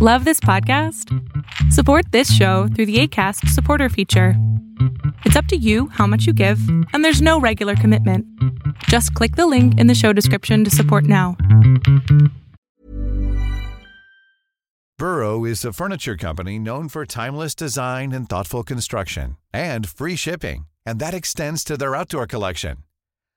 Love this podcast? Support this show through the ACAST supporter feature. It's up to you how much you give, and there's no regular commitment. Just click the link in the show description to support now. Burrow is a furniture company known for timeless design and thoughtful construction, and free shipping, and that extends to their outdoor collection.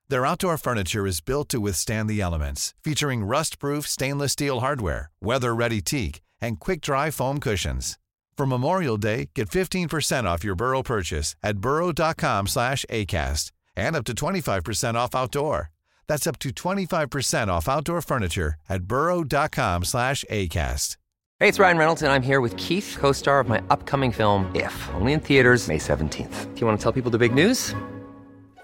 Their outdoor furniture is built to withstand the elements, featuring rust-proof stainless steel hardware, weather-ready teak, and quick-dry foam cushions. For Memorial Day, get 15% off your Burrow purchase at burrow.com slash ACAST and up to 25% off outdoor. That's up to 25% off outdoor furniture at burrow.com slash ACAST. Hey, it's Ryan Reynolds, and I'm here with Keith, co-star of my upcoming film, If, only in theaters May 17th. Do you want to tell people the big news?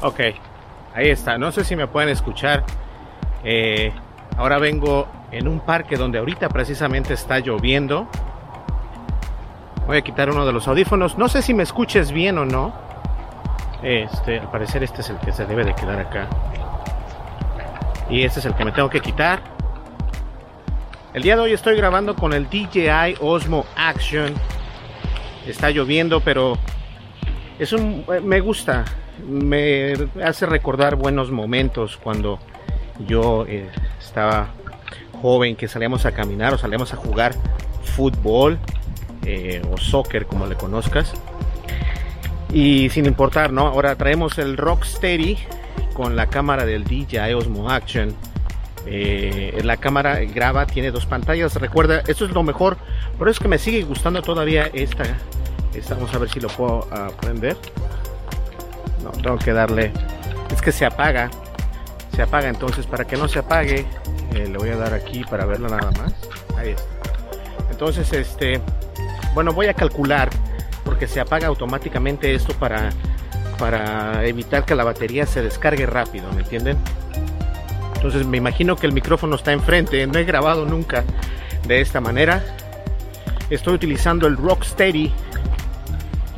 Ok, ahí está. No sé si me pueden escuchar. Eh, ahora vengo en un parque donde ahorita precisamente está lloviendo. Voy a quitar uno de los audífonos. No sé si me escuches bien o no. Este, al parecer este es el que se debe de quedar acá. Y este es el que me tengo que quitar. El día de hoy estoy grabando con el DJI Osmo Action. Está lloviendo, pero es un me gusta me hace recordar buenos momentos cuando yo eh, estaba joven, que salíamos a caminar o salíamos a jugar fútbol eh, o soccer, como le conozcas. Y sin importar, ¿no? Ahora traemos el Rocksteady con la cámara del DJI Osmo Action. Eh, la cámara graba, tiene dos pantallas. Recuerda, esto es lo mejor. Por eso es que me sigue gustando todavía esta. esta vamos a ver si lo puedo aprender. Tengo que darle. Es que se apaga. Se apaga. Entonces, para que no se apague, eh, le voy a dar aquí para verlo nada más. Ahí está. Entonces, este. Bueno, voy a calcular. Porque se apaga automáticamente esto para. Para evitar que la batería se descargue rápido, ¿me entienden? Entonces me imagino que el micrófono está enfrente. No he grabado nunca de esta manera. Estoy utilizando el Rocksteady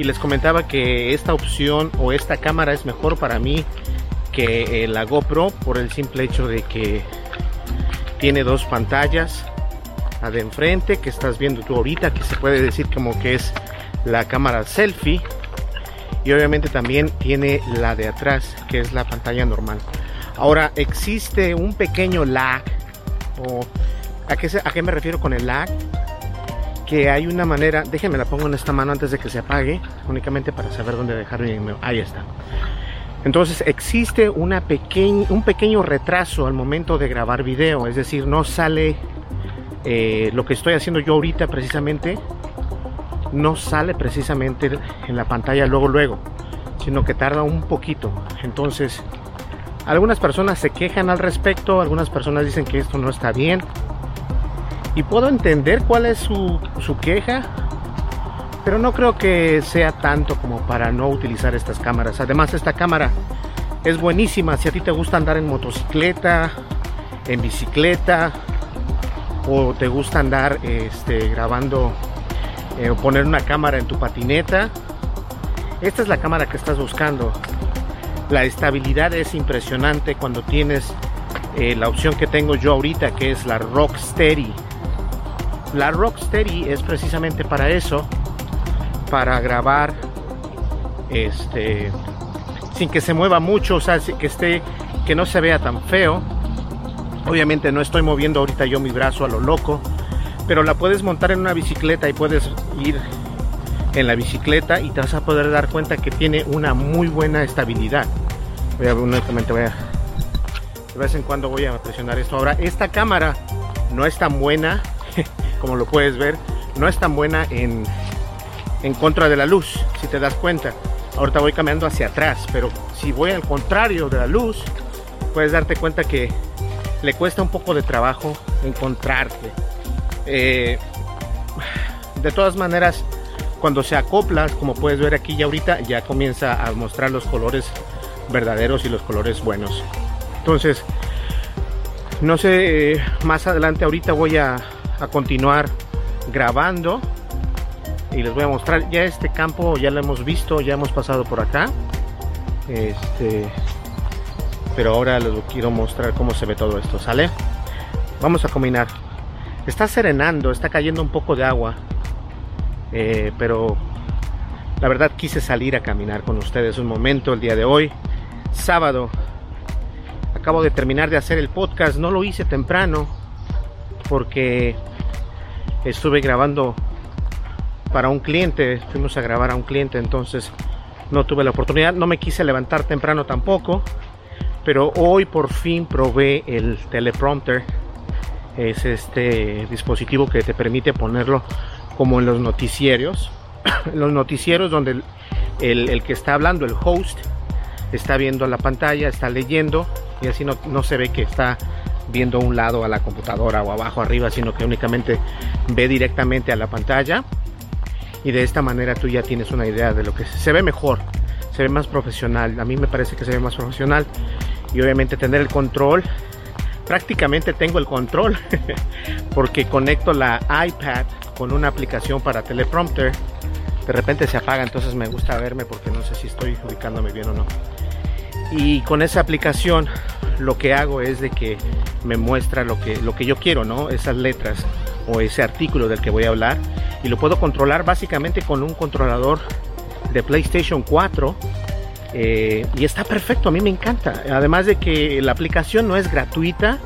y les comentaba que esta opción o esta cámara es mejor para mí que la GoPro por el simple hecho de que tiene dos pantallas la de enfrente que estás viendo tú ahorita que se puede decir como que es la cámara selfie y obviamente también tiene la de atrás que es la pantalla normal. Ahora existe un pequeño lag o a qué, a qué me refiero con el lag que hay una manera, déjenme la pongo en esta mano antes de que se apague, únicamente para saber dónde dejar Ahí está. Entonces existe una un pequeño retraso al momento de grabar video, es decir, no sale eh, lo que estoy haciendo yo ahorita precisamente, no sale precisamente en la pantalla luego luego, sino que tarda un poquito. Entonces, algunas personas se quejan al respecto, algunas personas dicen que esto no está bien, y puedo entender cuál es su, queja, pero no creo que sea tanto como para no utilizar estas cámaras. Además, esta cámara es buenísima si a ti te gusta andar en motocicleta, en bicicleta, o te gusta andar este, grabando eh, o poner una cámara en tu patineta. Esta es la cámara que estás buscando. La estabilidad es impresionante cuando tienes eh, la opción que tengo yo ahorita, que es la Rocksteady. La Rocksteady es precisamente para eso, para grabar este sin que se mueva mucho, o sea, que esté que no se vea tan feo. Obviamente no estoy moviendo ahorita yo mi brazo a lo loco, pero la puedes montar en una bicicleta y puedes ir en la bicicleta y te vas a poder dar cuenta que tiene una muy buena estabilidad. Voy a únicamente voy a de vez en cuando voy a presionar esto. Ahora, esta cámara no es tan buena como lo puedes ver, no es tan buena en, en contra de la luz, si te das cuenta. Ahorita voy caminando hacia atrás, pero si voy al contrario de la luz, puedes darte cuenta que le cuesta un poco de trabajo encontrarte. Eh, de todas maneras, cuando se acopla, como puedes ver aquí ya ahorita, ya comienza a mostrar los colores verdaderos y los colores buenos. Entonces, no sé, eh, más adelante ahorita voy a, a continuar grabando. Y les voy a mostrar ya este campo ya lo hemos visto ya hemos pasado por acá. Este pero ahora les quiero mostrar cómo se ve todo esto sale vamos a combinar. Está serenando está cayendo un poco de agua eh, pero la verdad quise salir a caminar con ustedes un momento el día de hoy sábado. Acabo de terminar de hacer el podcast no lo hice temprano porque estuve grabando para un cliente, fuimos a grabar a un cliente, entonces no tuve la oportunidad, no me quise levantar temprano tampoco, pero hoy por fin probé el teleprompter, es este dispositivo que te permite ponerlo como en los noticieros, los noticieros donde el, que está hablando, el host, está viendo la pantalla, está leyendo y así no se ve que está viendo un lado a la computadora o abajo arriba, sino que únicamente ve directamente a la pantalla y de esta manera tú ya tienes una idea de lo que se ve mejor, se ve más profesional. A mí me parece que se ve más profesional y obviamente tener el control. Prácticamente tengo el control porque conecto la iPad con una aplicación para teleprompter. De repente se apaga, entonces me gusta verme porque no sé si estoy ubicándome bien o no. Y con esa aplicación lo que hago es de que me muestra lo que, lo que yo quiero, ¿no? Esas letras o ese artículo del que voy a hablar y lo puedo controlar básicamente con un controlador de PlayStation 4 eh, y está perfecto, a mí me encanta. Además de que la aplicación no es gratuita,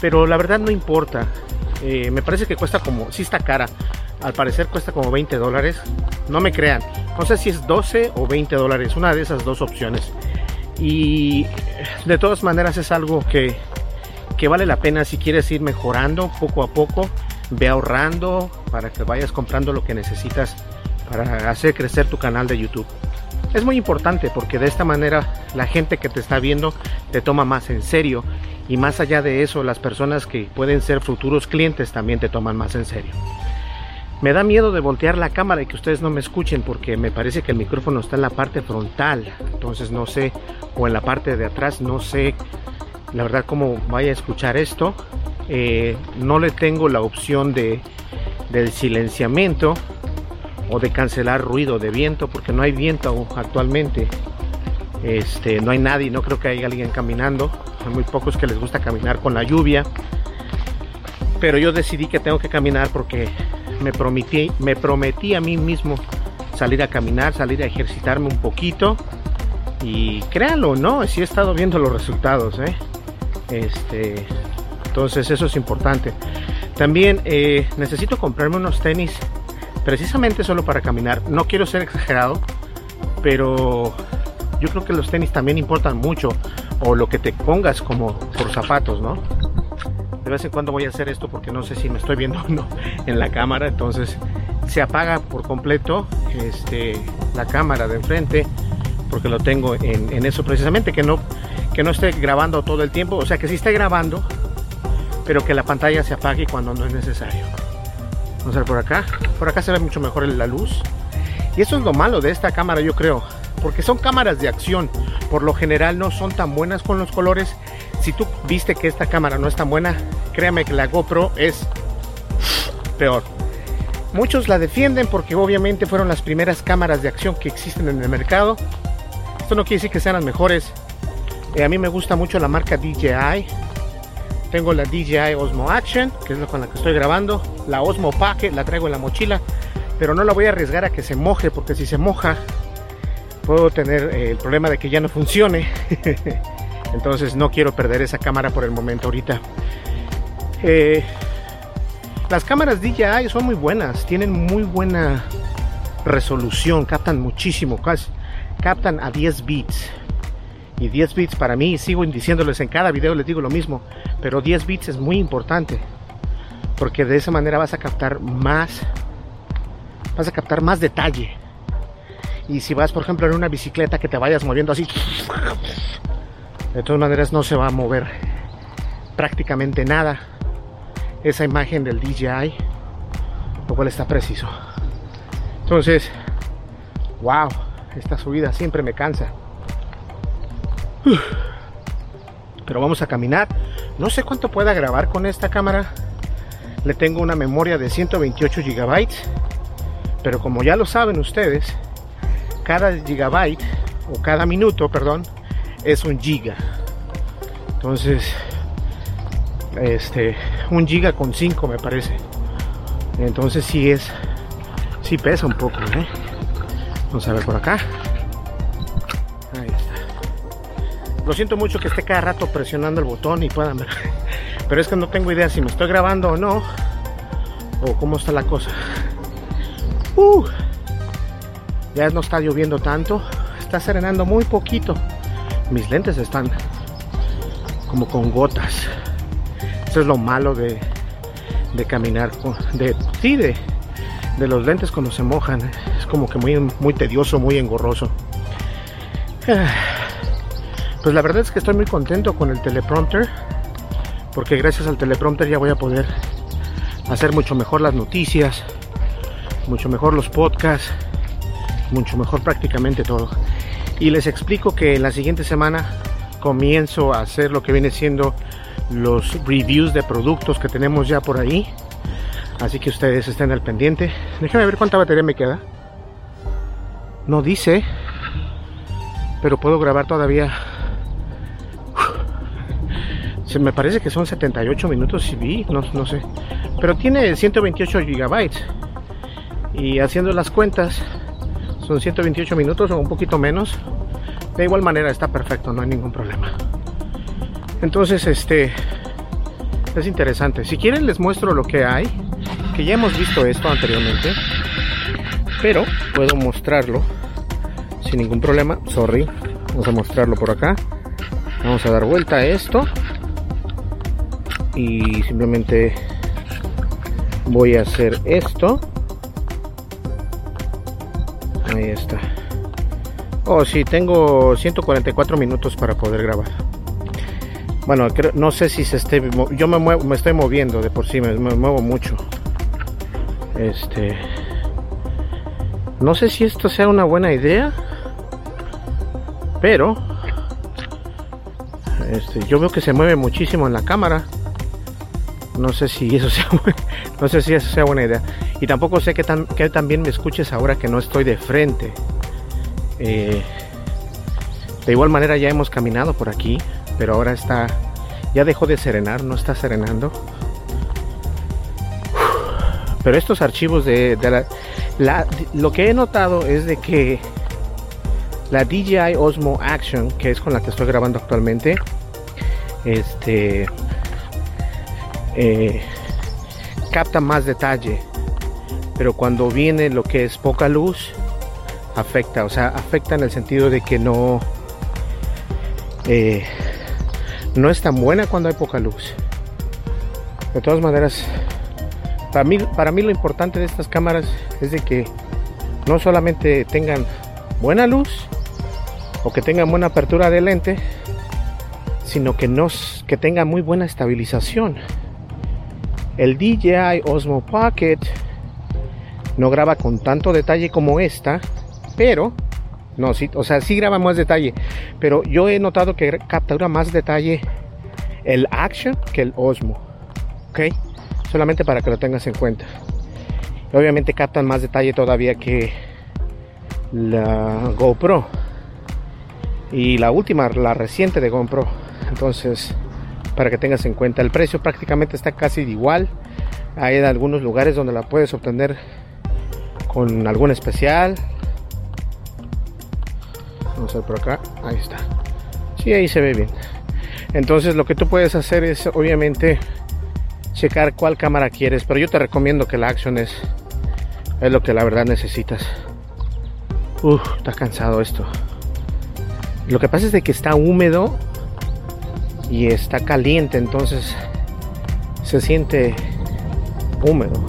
pero la verdad no importa. Eh, me parece que cuesta como, si está cara, al parecer cuesta como 20 dólares. No me crean, no sé si es 12 o 20 dólares, una de esas dos opciones. Y de todas maneras es algo que, que vale la pena si quieres ir mejorando poco a poco ve ahorrando para que vayas comprando lo que necesitas para hacer crecer tu canal de YouTube. Es muy importante porque de esta manera la gente que te está viendo te toma más en serio y más allá de eso las personas que pueden ser futuros clientes también te toman más en serio. Me da miedo de voltear la cámara y que ustedes no me escuchen porque me parece que el micrófono está en la parte frontal, entonces no sé, o en la parte de atrás, no sé la verdad cómo vaya a escuchar esto, eh, no le tengo la opción de del silenciamiento o de cancelar ruido de viento porque no hay viento actualmente. Este no hay nadie no creo que haya alguien caminando. Hay muy pocos que les gusta caminar con la lluvia. Pero yo decidí que tengo que caminar porque me prometí me prometí a mí mismo salir a caminar salir a ejercitarme un poquito y créanlo no sí he estado viendo los resultados ¿eh? este entonces eso es importante. También eh, necesito comprarme unos tenis precisamente solo para caminar. No quiero ser exagerado, pero yo creo que los tenis también importan mucho. O lo que te pongas como por zapatos, ¿no? De vez en cuando voy a hacer esto porque no sé si me estoy viendo o no en la cámara. Entonces se apaga por completo este, la cámara de enfrente porque lo tengo en, eso precisamente que no que no esté grabando todo el tiempo o sea que si esté grabando pero que la pantalla se apague cuando no es necesario. Vamos a ver por acá. Por acá se ve mucho mejor la luz. Y eso es lo malo de esta cámara, yo creo. Porque son cámaras de acción. Por lo general no son tan buenas con los colores. Si tú viste que esta cámara no es tan buena, créame que la GoPro es peor. Muchos la defienden porque obviamente fueron las primeras cámaras de acción que existen en el mercado. Esto no quiere decir que sean las mejores. Eh, a mí me gusta mucho la marca DJI tengo la DJI Osmo Action, que es la con la que estoy grabando. La Osmo Pocket la traigo en la mochila, pero no la voy a arriesgar a que se moje, porque si se moja, puedo tener eh, el problema de que ya no funcione. Entonces no quiero perder esa cámara por el momento ahorita. Eh, las cámaras DJI son muy buenas, tienen muy buena resolución, captan muchísimo, captan a 10 bits y 10 bits para mí, sigo diciéndoles en cada video, les digo lo mismo, pero 10 bits es muy importante, porque de esa manera vas a captar más, vas a captar más detalle. Y si vas, por ejemplo, en una bicicleta que te vayas moviendo así, de todas maneras no se va a mover prácticamente nada. esa imagen del DJI, lo cual está preciso. Entonces, wow, esta subida siempre me cansa. Pero vamos a caminar. No sé cuánto pueda grabar con esta cámara. Le tengo una memoria de 128 gigabytes. Pero como ya lo saben ustedes, cada gigabyte o cada minuto, perdón, es un giga. Entonces, este, un giga con 5 me parece. Entonces sí es, sí pesa un poco, ¿eh? Vamos a ver por acá. Ahí está. Lo siento mucho que esté cada rato presionando el botón y puedan ver. Pero es que no tengo idea si me estoy grabando o no. O cómo está la cosa. Uh, ya no está lloviendo tanto. Está serenando muy poquito. Mis lentes están como con gotas. Eso es lo malo de, de caminar. De, sí, de, de los lentes cuando se mojan. Es como que muy, muy tedioso, muy engorroso. Pues la verdad es que estoy muy contento con el teleprompter. Porque gracias al teleprompter ya voy a poder hacer mucho mejor las noticias. Mucho mejor los podcasts. Mucho mejor prácticamente todo. Y les explico que la siguiente semana comienzo a hacer lo que viene siendo los reviews de productos que tenemos ya por ahí. Así que ustedes estén al pendiente. Déjenme ver cuánta batería me queda. No dice. Pero puedo grabar todavía. Se me parece que son 78 minutos si vi, no, no sé. Pero tiene 128 gigabytes. Y haciendo las cuentas, son 128 minutos o un poquito menos. De igual manera está perfecto, no hay ningún problema. Entonces, este es interesante. Si quieren les muestro lo que hay, que ya hemos visto esto anteriormente, pero puedo mostrarlo sin ningún problema. Sorry, vamos a mostrarlo por acá. Vamos a dar vuelta a esto y simplemente voy a hacer esto. Ahí está. Oh, sí, tengo 144 minutos para poder grabar. Bueno, no sé si se esté. Yo me muevo, me estoy moviendo de por sí, me, me muevo mucho. Este. No sé si esto sea una buena idea. Pero. Este, yo veo que se mueve muchísimo en la cámara. No sé si eso sea, no sé si eso sea buena idea. Y tampoco sé que, tan, que también me escuches ahora que no estoy de frente. Eh, de igual manera ya hemos caminado por aquí pero ahora está, ya dejó de serenar, no está serenando. Pero estos archivos de, la, lo que he notado es de que la DJI Osmo Action, que es con la que estoy grabando actualmente, este eh, capta más detalle, pero cuando viene lo que es poca luz, afecta, o sea, afecta en el sentido de que no eh, no es tan buena cuando hay poca luz. De todas maneras, para mí, para mí lo importante de estas cámaras es de que no solamente tengan buena luz o que tengan buena apertura de lente, sino que, nos, que tengan muy buena estabilización. El DJI Osmo Pocket no graba con tanto detalle como esta, pero no, sí, o sea, sí graba más detalle. Pero yo he notado que captura más detalle el Action que el Osmo. ¿Ok? Solamente para que lo tengas en cuenta. Obviamente captan más detalle todavía que la GoPro. Y la última, la reciente de GoPro. Entonces, para que tengas en cuenta, el precio prácticamente está casi igual. Hay algunos lugares donde la puedes obtener con algún especial, Vamos a ver por acá. Ahí está. Sí, ahí se ve bien. Entonces lo que tú puedes hacer es obviamente checar cuál cámara quieres. Pero yo te recomiendo que la Action es, es lo que la verdad necesitas. Uf, está cansado esto. Lo que pasa es de que está húmedo y está caliente, entonces se siente húmedo.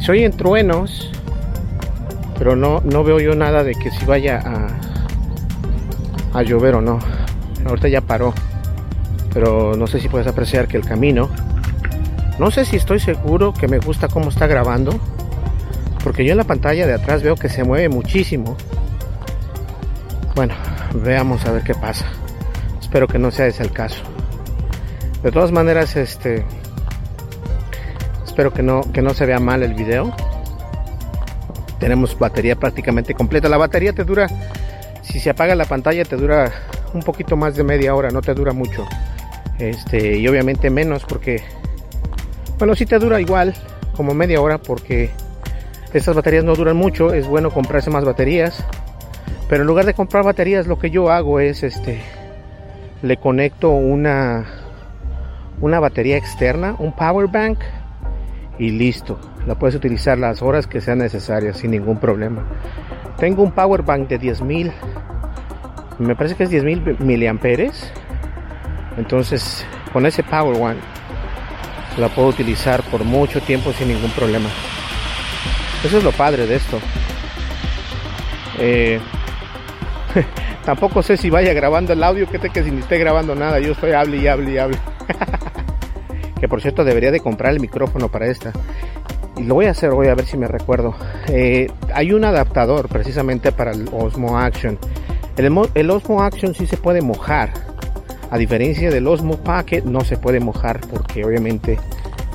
Se oyen truenos, pero no, no veo yo nada de que si vaya a, a llover o no. Ahorita ya paró, pero no sé si puedes apreciar que el camino No sé si estoy seguro que me gusta cómo está grabando. Porque yo en la pantalla de atrás veo que se mueve muchísimo. Bueno, veamos a ver qué pasa. Espero que no sea ese el caso. De todas maneras, este espero que no que no se vea mal el video. Tenemos batería prácticamente completa. La batería te dura si se apaga la pantalla te dura un poquito más de media hora, no te dura mucho. Este, y obviamente menos porque bueno, si te dura igual como media hora porque estas baterías no duran mucho, es bueno comprarse más baterías. Pero en lugar de comprar baterías, lo que yo hago es este le conecto una una batería externa, un power bank y listo. La puedes utilizar las horas que sean necesarias sin ningún problema. Tengo un power bank de 10.000 me parece que es 10.000 miliamperes. Entonces, con ese power bank la puedo utilizar por mucho tiempo sin ningún problema. Eso es lo padre de esto. Eh, tampoco sé si vaya grabando el audio, que te que si ni esté grabando nada, yo estoy hable y hable y hable. que por cierto debería de comprar el micrófono para esta. Y lo voy a hacer, voy a ver si me recuerdo. Eh, hay un adaptador precisamente para el Osmo Action. El, el Osmo Action sí se puede mojar. A diferencia del Osmo Pocket no se puede mojar porque obviamente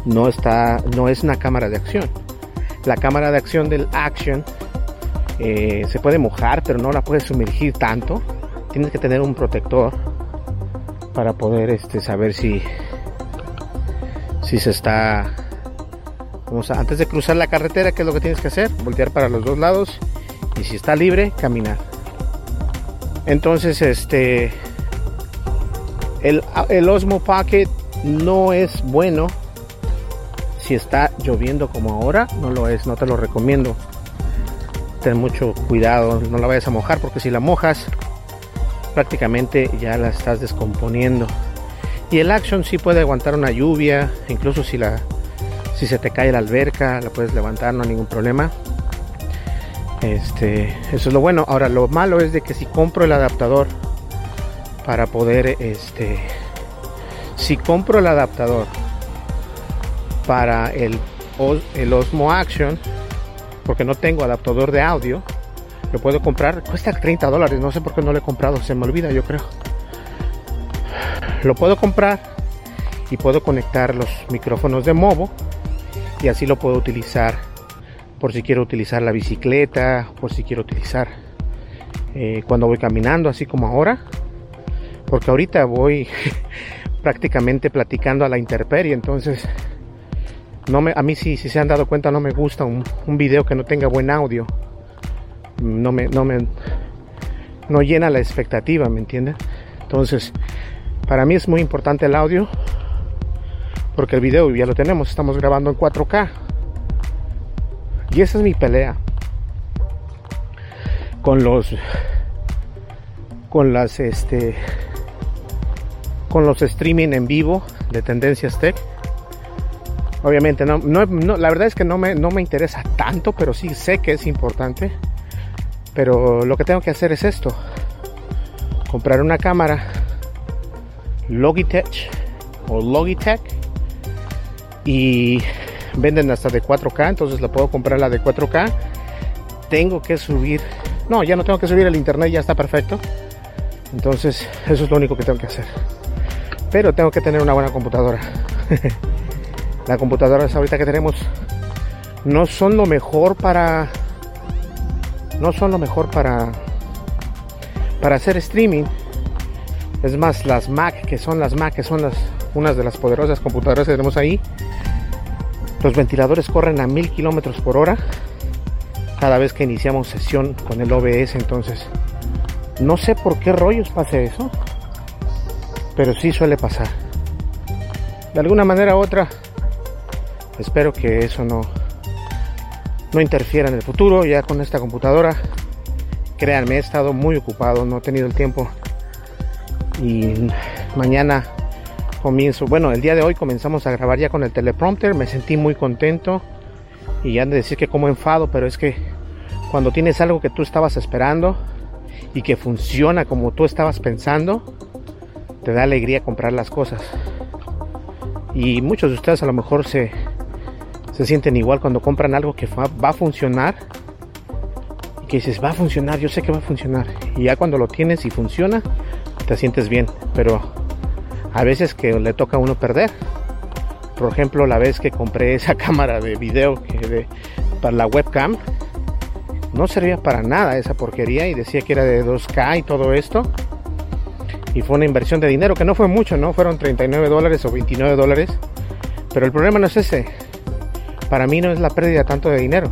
no está, no es una cámara de acción la cámara de acción del Action eh, se puede mojar, pero no la puedes sumergir tanto. Tienes que tener un protector para poder este, saber si, si se está. Antes de cruzar la carretera, ¿qué es lo que tienes que hacer? Voltear para los dos lados y si está libre, caminar. Entonces, este. El, el Osmo Pocket no es bueno si está lloviendo como ahora, no lo es, no te lo recomiendo. Ten mucho cuidado, no la vayas a mojar porque si la mojas prácticamente ya la estás descomponiendo. Y el Action sí puede aguantar una lluvia, incluso si la si se te cae la alberca, la puedes levantar, no hay ningún problema. Este, eso es lo bueno. Ahora lo malo es de que si compro el adaptador para poder este si compro el adaptador para el, el Osmo Action, porque no tengo adaptador de audio, lo puedo comprar, cuesta 30 dólares, no sé por qué no lo he comprado, se me olvida yo creo. Lo puedo comprar y puedo conectar los micrófonos de Movo y así lo puedo utilizar por si quiero utilizar la bicicleta, por si quiero utilizar eh, cuando voy caminando, así como ahora. Porque ahorita voy prácticamente platicando a la intemperie, entonces no me, a mí si, si se han dado cuenta no me gusta un, un, video que no tenga buen audio. No me, no me, no llena la expectativa, ¿me entienden? Entonces, para mí es muy importante el audio porque el video ya lo tenemos, estamos grabando en 4K. Y esa es mi pelea con los con las este con los streaming en vivo de Tendencias Tech Obviamente, no, no, la verdad es que no me, no me interesa tanto, pero sí sé que es importante. Pero lo que tengo que hacer es esto. Comprar una cámara Logitech o Logitech y venden hasta de 4K, entonces la puedo comprar la de 4K. Tengo que subir, no, ya no tengo que subir el internet, ya está perfecto. Entonces, eso es lo único que tengo que hacer. Pero tengo que tener una buena computadora. las computadoras ahorita que tenemos no son lo mejor para no son lo mejor para para hacer streaming. Es más las Mac que son las Mac que son las unas de las poderosas computadoras que tenemos ahí los ventiladores corren a mil kilómetros por hora cada vez que iniciamos sesión con el OBS entonces no sé por qué rollos pase eso pero sí suele pasar. De alguna manera u otra Espero que eso no, no interfiera en el futuro ya con esta computadora. Créanme, he estado muy ocupado, no he tenido el tiempo. Y mañana comienzo, bueno, el día de hoy comenzamos a grabar ya con el teleprompter, me sentí muy contento. Y ya de decir que como enfado, pero es que cuando tienes algo que tú estabas esperando y que funciona como tú estabas pensando, te da alegría comprar las cosas. Y muchos de ustedes a lo mejor se, se sienten igual cuando compran algo que va, a funcionar. Y que dices, va a funcionar, yo sé que va a funcionar. Y ya cuando lo tienes y funciona, te sientes bien. Pero a veces que le toca a uno perder. Por ejemplo, la vez que compré esa cámara de video de, para la webcam, no servía para nada esa porquería y decía que era de 2K y todo esto. Y fue una inversión de dinero que no fue mucho, ¿no? Fueron 39 dólares o 29 dólares. Pero el problema no es ese. Para mí no es la pérdida tanto de dinero.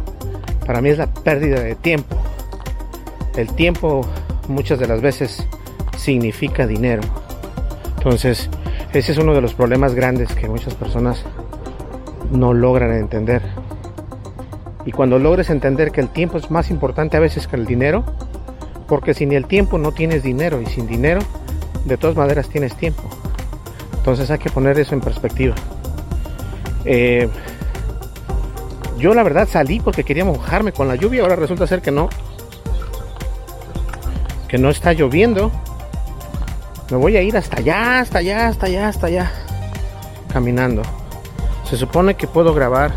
Para mí es la pérdida de tiempo. El tiempo muchas de las veces significa dinero. Entonces, ese es uno de los problemas grandes que muchas personas no logran entender. Y cuando logres entender que el tiempo es más importante a veces que el dinero, porque sin el tiempo no tienes dinero y sin dinero de todas maneras tienes tiempo. Entonces hay que poner eso en perspectiva. Eh, yo la verdad salí porque quería mojarme con la lluvia, ahora resulta ser que no. Que no está lloviendo. Me voy a ir hasta allá, hasta allá, hasta allá, hasta allá. Caminando. Se supone que puedo grabar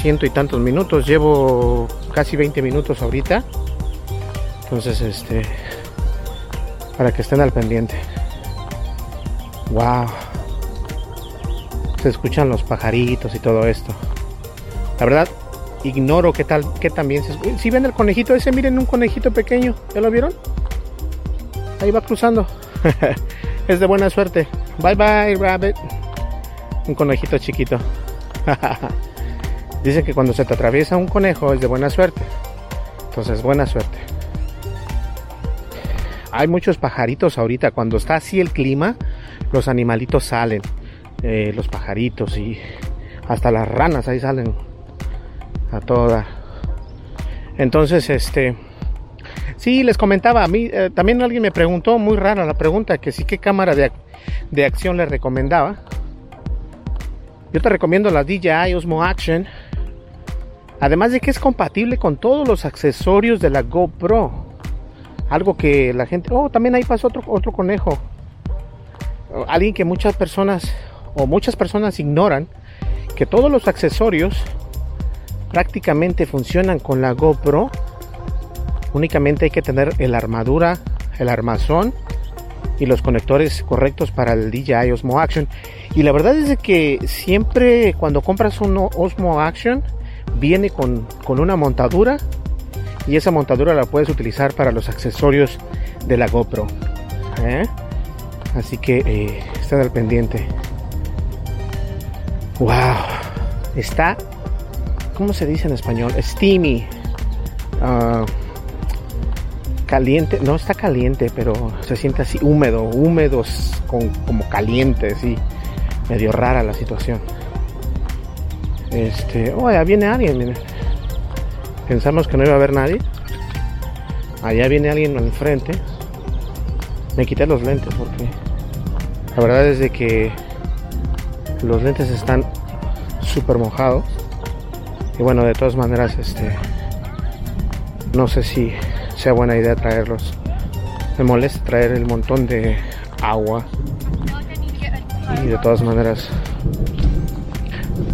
ciento y tantos minutos. Llevo casi 20 minutos ahorita. Entonces, este. Para que estén al pendiente. Wow. Se escuchan los pajaritos y todo esto. La verdad, ignoro qué tal, qué también se Si ven el conejito ese, miren un conejito pequeño. ¿Ya lo vieron? Ahí va cruzando. es de buena suerte. Bye bye, rabbit. Un conejito chiquito. Dicen que cuando se te atraviesa un conejo es de buena suerte. Entonces, buena suerte. Hay muchos pajaritos ahorita. Cuando está así el clima, los animalitos salen. Eh, los pajaritos y hasta las ranas ahí salen a toda. Entonces, este. Sí, les comentaba, a mí eh, también alguien me preguntó, muy rara la pregunta, que sí, qué cámara de, de acción le recomendaba. Yo te recomiendo la DJI Osmo Action Además de que es compatible con todos los accesorios de la GoPro. Algo que la gente... Oh, también ahí pasó otro, otro conejo. Alguien que muchas personas o muchas personas ignoran que todos los accesorios prácticamente funcionan con la GoPro. Únicamente hay que tener la armadura, el armazón y los conectores correctos para el DJI Osmo Action. Y la verdad es que siempre cuando compras un Osmo Action viene con, una montadura y esa montadura la puedes utilizar para los accesorios de la GoPro. ¿eh? Así que eh, estén al pendiente. ¡Wow! Está, ¿cómo se dice en español? Steamy. Ah, caliente, no está caliente, pero se siente así húmedo, húmedos con, como caliente, así. Medio rara la situación. Este, oh, allá viene alguien, miren. Pensamos que no iba a haber nadie. Allá viene alguien al frente. Me quité los lentes porque la verdad es de que los lentes están súper mojados. Y bueno, de todas maneras, este, no sé si sea buena idea traerlos. Me molesta traer el montón de agua. Y de todas maneras,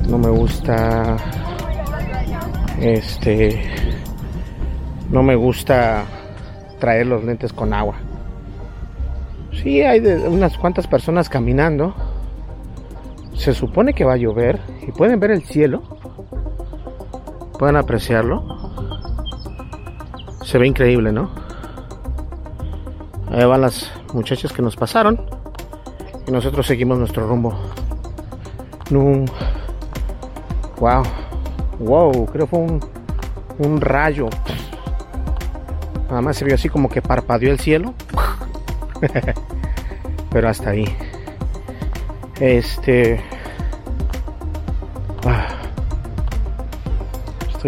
no me gusta este no me gusta traer los lentes con agua sí hay unas cuantas personas caminando se supone que va a llover y pueden ver el cielo pueden apreciarlo se ve increíble no ahí van las muchachas que nos pasaron y nosotros seguimos nuestro rumbo Wow. Wow, creo fue un, un rayo. Nada más se vio así como que parpadeó el cielo. Pero hasta ahí. Este.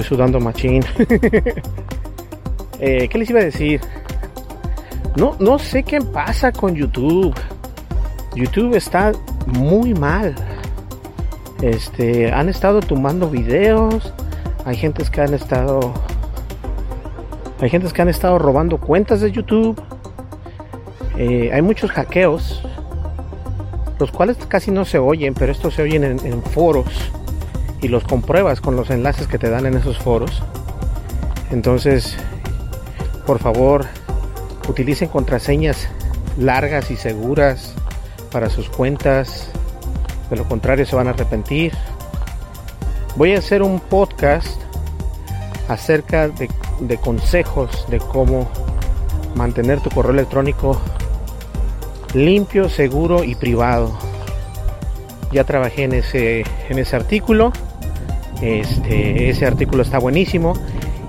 Estoy sudando machín. eh, ¿Qué les iba a decir? No, no sé qué pasa con YouTube. YouTube está muy mal. Este, han estado tumbando videos. Hay gentes que han estado. Hay gentes que han estado robando cuentas de YouTube. Eh, hay muchos hackeos. los cuales casi no se oyen, pero estos se oyen en, en foros y los compruebas con los enlaces que te dan en esos foros. Entonces, por favor, utilicen contraseñas largas y seguras para sus cuentas. De lo contrario, se van a arrepentir. Voy a hacer un podcast acerca de, consejos de cómo mantener tu correo electrónico limpio, seguro y privado. Ya trabajé en ese, en ese artículo. Este, ese artículo está buenísimo.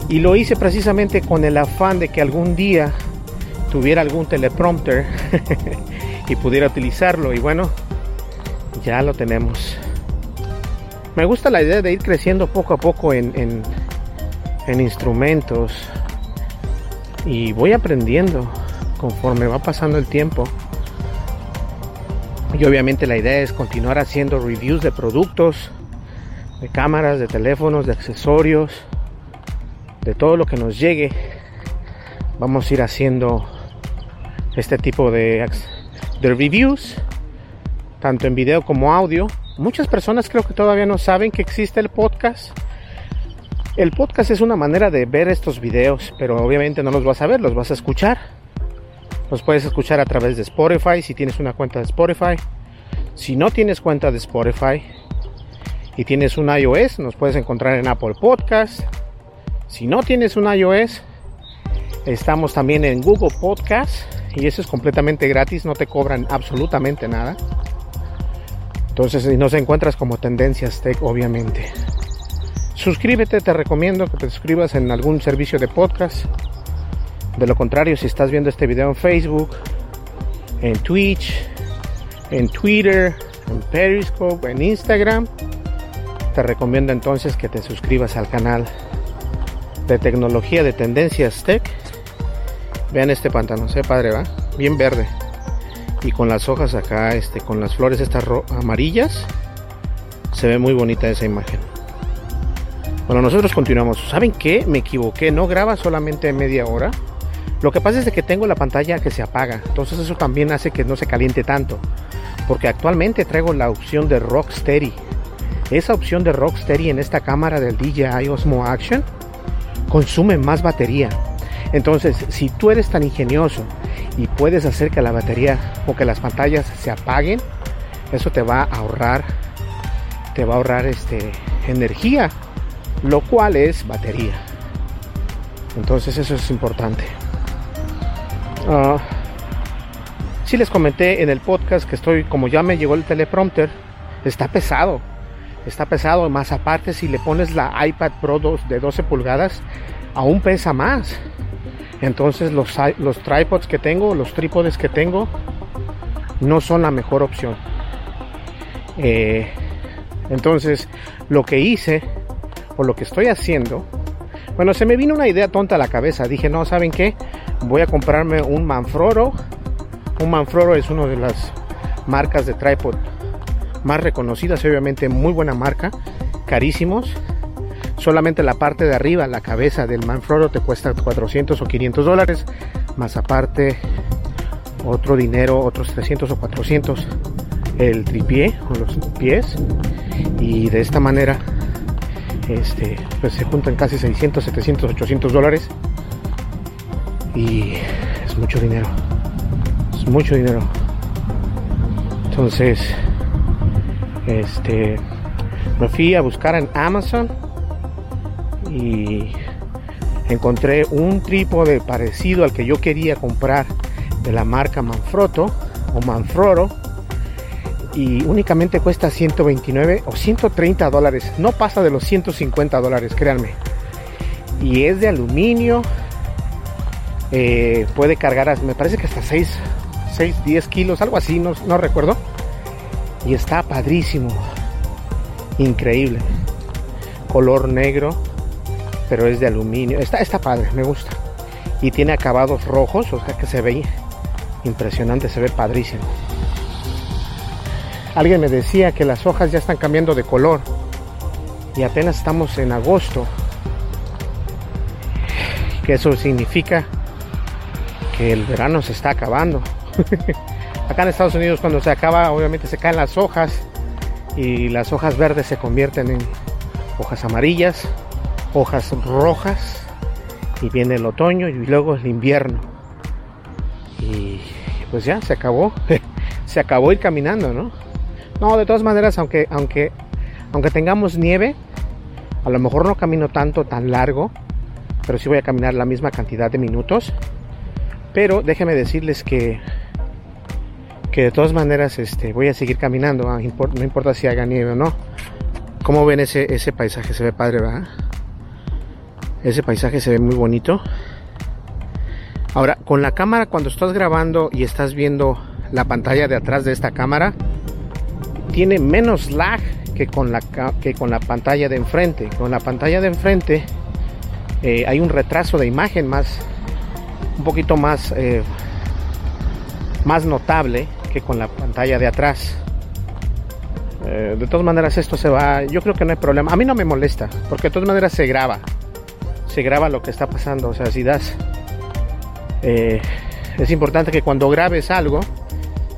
Y lo hice precisamente con el afán de que algún día tuviera algún teleprompter y pudiera utilizarlo. Y bueno, ya lo tenemos. Me gusta la idea de ir creciendo poco a poco en, en, en instrumentos. Y voy aprendiendo conforme va pasando el tiempo. Y obviamente la idea es continuar haciendo reviews de productos, de cámaras, de teléfonos, de accesorios, de todo lo que nos llegue. Vamos a ir haciendo este tipo de, reviews, tanto en video como audio. Muchas personas creo que todavía no saben que existe el podcast. El podcast es una manera de ver estos videos, pero obviamente no los vas a ver, los vas a escuchar. Los puedes escuchar a través de Spotify si tienes una cuenta de Spotify. Si no tienes cuenta de Spotify y tienes un iOS, nos puedes encontrar en Apple Podcast. Si no tienes un iOS, estamos también en Google Podcast y eso es completamente gratis, no te cobran absolutamente nada. Entonces, si nos encuentras como Tendencias Tech, obviamente. Suscríbete, te recomiendo que te suscribas en algún servicio de podcast. De lo contrario, si estás viendo este video en Facebook, en Twitch, en Twitter, en Periscope, en Instagram, te recomiendo entonces que te suscribas al canal de tecnología de Tendencias Tech. Vean este pantano, se padre, va, bien verde y con las hojas acá, este, con las flores estas amarillas, se ve muy bonita esa imagen. Bueno, nosotros continuamos. ¿Saben qué? Me equivoqué, no graba solamente media hora lo que pasa es que tengo la pantalla que se apaga, entonces eso también hace que no se caliente tanto. Porque actualmente traigo la opción de Rocksteady. Esa opción de Rocksteady en esta cámara del DJI Osmo Action consume más batería. Entonces, si tú eres tan ingenioso y puedes hacer que la batería o que las pantallas se apaguen, eso te va a ahorrar te va a ahorrar este energía, lo cual es batería. Entonces, eso es importante. Uh, sí les comenté en el podcast que estoy, como ya me llegó el teleprompter, está pesado. Está pesado, más aparte si le pones la iPad Pro 2 de 12 pulgadas, aún pesa más. Entonces los, tripods que tengo, los trípodes que tengo, no son la mejor opción. Eh, entonces lo que hice, o lo que estoy haciendo, bueno, se me vino una idea tonta a la cabeza. Dije, no, ¿saben qué? Voy a comprarme un Manfroro. Un Manfroro es una de las marcas de tripod más reconocidas, obviamente muy buena marca, carísimos. Solamente la parte de arriba, la cabeza del Manfroro te cuesta 400 o 500 dólares, más aparte otro dinero, otros 300 o 400 el tripié o los pies y de esta manera este, pues se juntan casi 600, 700, 800 dólares y es mucho dinero, es mucho dinero. Entonces, este, me fui a buscar en Amazon y encontré un trípode parecido al que yo quería comprar de la marca Manfrotto o Manfroro y únicamente cuesta 129 o 130 dólares. No pasa de los 150 dólares, créanme. Y es de aluminio. Eh, puede cargar, me parece que hasta 6, 6 10 kilos, algo así, no, no recuerdo. Y está padrísimo. Increíble. Color negro, pero es de aluminio. Está, está padre, me gusta. Y tiene acabados rojos, o sea que se ve impresionante, se ve padrísimo. Alguien me decía que las hojas ya están cambiando de color y apenas estamos en agosto. Que eso significa que el verano se está acabando. Acá en Estados Unidos cuando se acaba, obviamente se caen las hojas y las hojas verdes se convierten en hojas amarillas, hojas rojas y viene el otoño y luego el invierno. Y pues ya se acabó, se acabó ir caminando, ¿no? No, de todas maneras, aunque aunque aunque tengamos nieve, a lo mejor no camino tanto tan largo, pero sí voy a caminar la misma cantidad de minutos. Pero déjenme decirles que que de todas maneras este, voy a seguir caminando, ah, no importa si haga nieve o no. Como ven ese, ese paisaje? Se ve padre, ¿verdad? Ese paisaje se ve muy bonito. Ahora, con la cámara, cuando estás grabando y estás viendo la pantalla de atrás de esta cámara, tiene menos lag que con la, que con la pantalla de enfrente. Con la pantalla de enfrente eh, hay un retraso de imagen más, un poquito más, eh, más notable que con la pantalla de atrás. Eh, de todas maneras esto se va, yo creo que no hay problema. A mí no me molesta, porque de todas maneras se graba. Se graba lo que está pasando. O sea, si das... Eh, es importante que cuando grabes algo,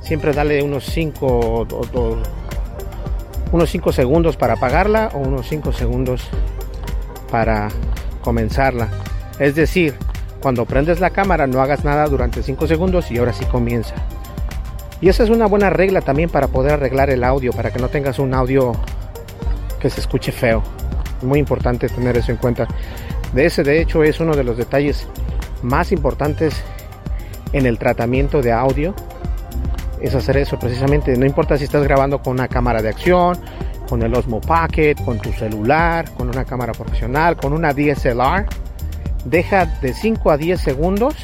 siempre dale unos 5 unos 5 segundos para apagarla o unos 5 segundos para comenzarla. Es decir, cuando prendes la cámara no hagas nada durante 5 segundos y ahora sí comienza. Y esa es una buena regla también para poder arreglar el audio, para que no tengas un audio que se escuche feo. Muy importante tener eso en cuenta. De ese, de hecho, es uno de los detalles más importantes en el tratamiento de audio. Es hacer eso precisamente. No importa si estás grabando con una cámara de acción, con el Osmo Pocket, con tu celular, con una cámara profesional, con una DSLR. Deja de 5 a 10 segundos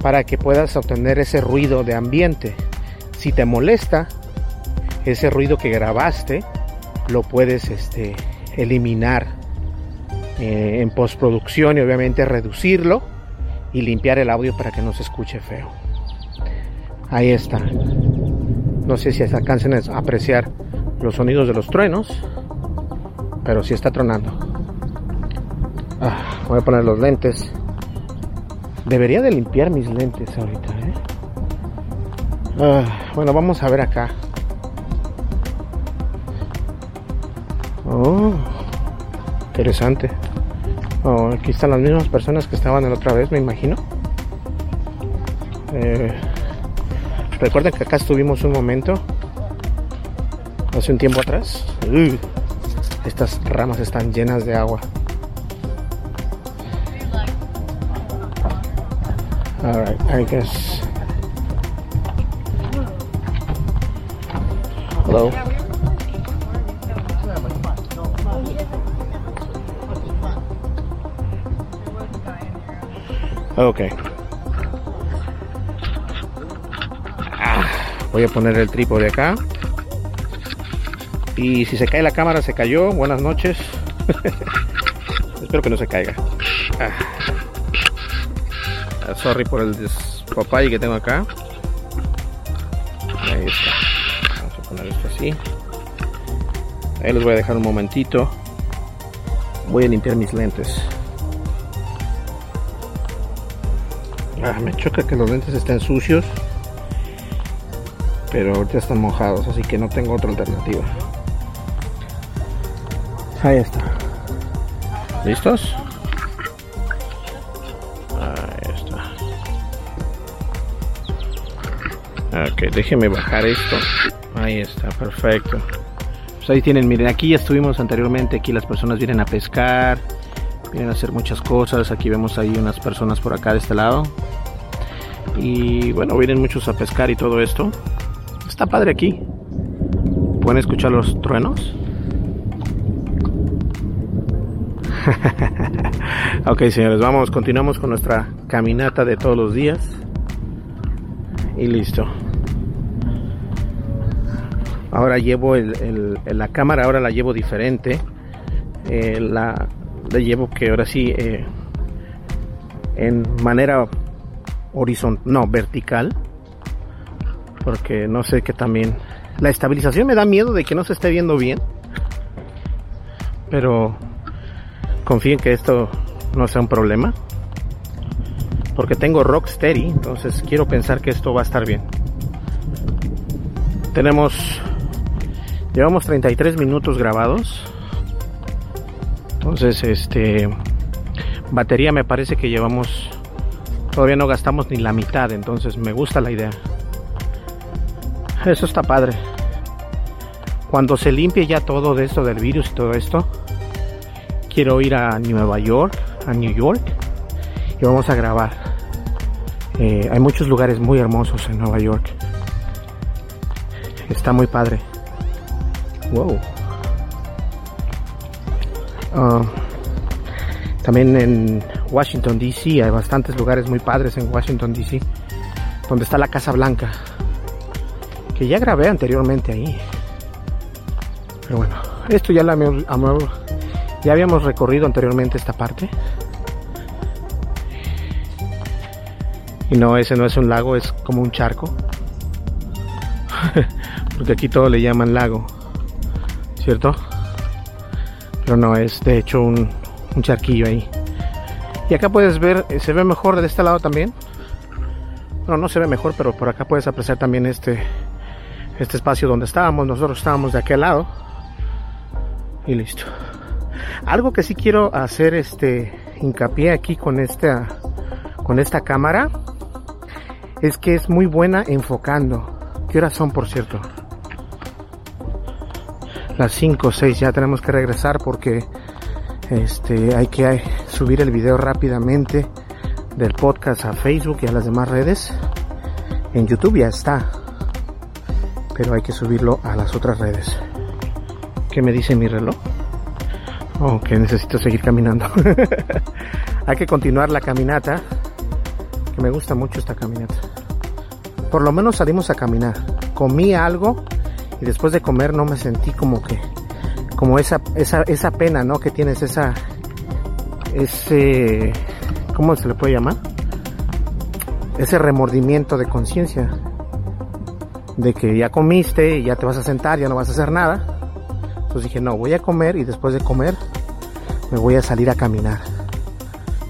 para que puedas obtener ese ruido de ambiente. Si te molesta ese ruido que grabaste, lo puedes este, eliminar eh, en postproducción y obviamente reducirlo y limpiar el audio para que no se escuche feo. Ahí está. No sé si alcancen a apreciar los sonidos de los truenos, pero sí está tronando. Ah, voy a poner los lentes. Debería de limpiar mis lentes ahorita, ¿eh? Ah, bueno, vamos a ver acá. Oh, interesante. Oh, aquí están las mismas personas que estaban la otra vez, me imagino. Eh, recuerden que acá estuvimos un momento, hace un tiempo atrás. estas ramas están llenas de agua. Alright, I guess. Hello. Ok. Ah, voy a poner el trípode acá. Y si se cae la cámara, se cayó. Buenas noches. Espero que no se caiga. Ah. Sorry por el despapalle que tengo acá. Ahí está. Vamos a poner esto así. Ahí les voy a dejar un momentito. Voy a limpiar mis lentes. Ah, me choca que los lentes estén sucios. Pero ahorita están mojados, así que no tengo otra alternativa. Ahí está. ¿Listos? Ok, déjeme bajar esto. Ahí está, perfecto. Pues ahí tienen, miren, aquí ya estuvimos anteriormente, aquí las personas vienen a pescar, vienen a hacer muchas cosas, aquí vemos ahí unas personas por acá de este lado. Y bueno, vienen muchos a pescar y todo esto. Está padre aquí. ¿Pueden escuchar los truenos? ok, señores, vamos, continuamos con nuestra caminata de todos los días. Y listo ahora llevo el, la cámara ahora la llevo diferente. Eh, la, llevo que ahora sí eh, en manera horizontal no vertical porque no sé que también. La estabilización me da miedo de que no se esté viendo bien pero confío en que esto no sea un problema porque tengo rock steady entonces quiero pensar que esto va a estar bien. Tenemos, llevamos 33 minutos grabados. Entonces, este, batería me parece que llevamos, todavía no gastamos ni la mitad, entonces me gusta la idea. Eso está padre. Cuando se limpie ya todo de esto del virus y todo esto, quiero ir a Nueva York, a New York, y vamos a grabar. Eh, hay muchos lugares muy hermosos en Nueva York. Está muy padre. Wow. Ah, también en Washington DC hay bastantes lugares muy padres en Washington DC, donde está la Casa Blanca, que ya grabé anteriormente ahí. Pero bueno, esto ya la ya habíamos recorrido anteriormente esta parte. Y no, ese no es un lago, es como un charco. Porque aquí todo le llaman lago. ¿Cierto? Pero no, es de hecho un, un charquillo ahí. Y acá puedes ver, eh, se ve mejor de este lado también. No, no se ve mejor, pero por acá puedes apreciar también este, este espacio donde estábamos. Nosotros estábamos de aquel lado. Y listo. Algo que sí quiero hacer este hincapié aquí con esta con esta cámara es que es muy buena enfocando. ¿Qué horas son, por cierto? Las 5 o 6 ya tenemos que regresar porque este hay que subir el video rápidamente del podcast a Facebook y a las demás redes. En YouTube ya está. Pero hay que subirlo a las otras redes. ¿Qué me dice mi reloj? Oh, que necesito seguir caminando. hay que continuar la caminata me gusta mucho esta caminata. Por lo menos salimos a caminar. Comí algo y después de comer no me sentí como que, como esa, esa, esa pena, ¿no? Que tienes esa, ese, ¿cómo se le puede llamar? Ese remordimiento de conciencia. De que ya comiste y ya te vas a sentar, ya no vas a hacer nada. Entonces dije, no, voy a comer y después de comer me voy a salir a caminar.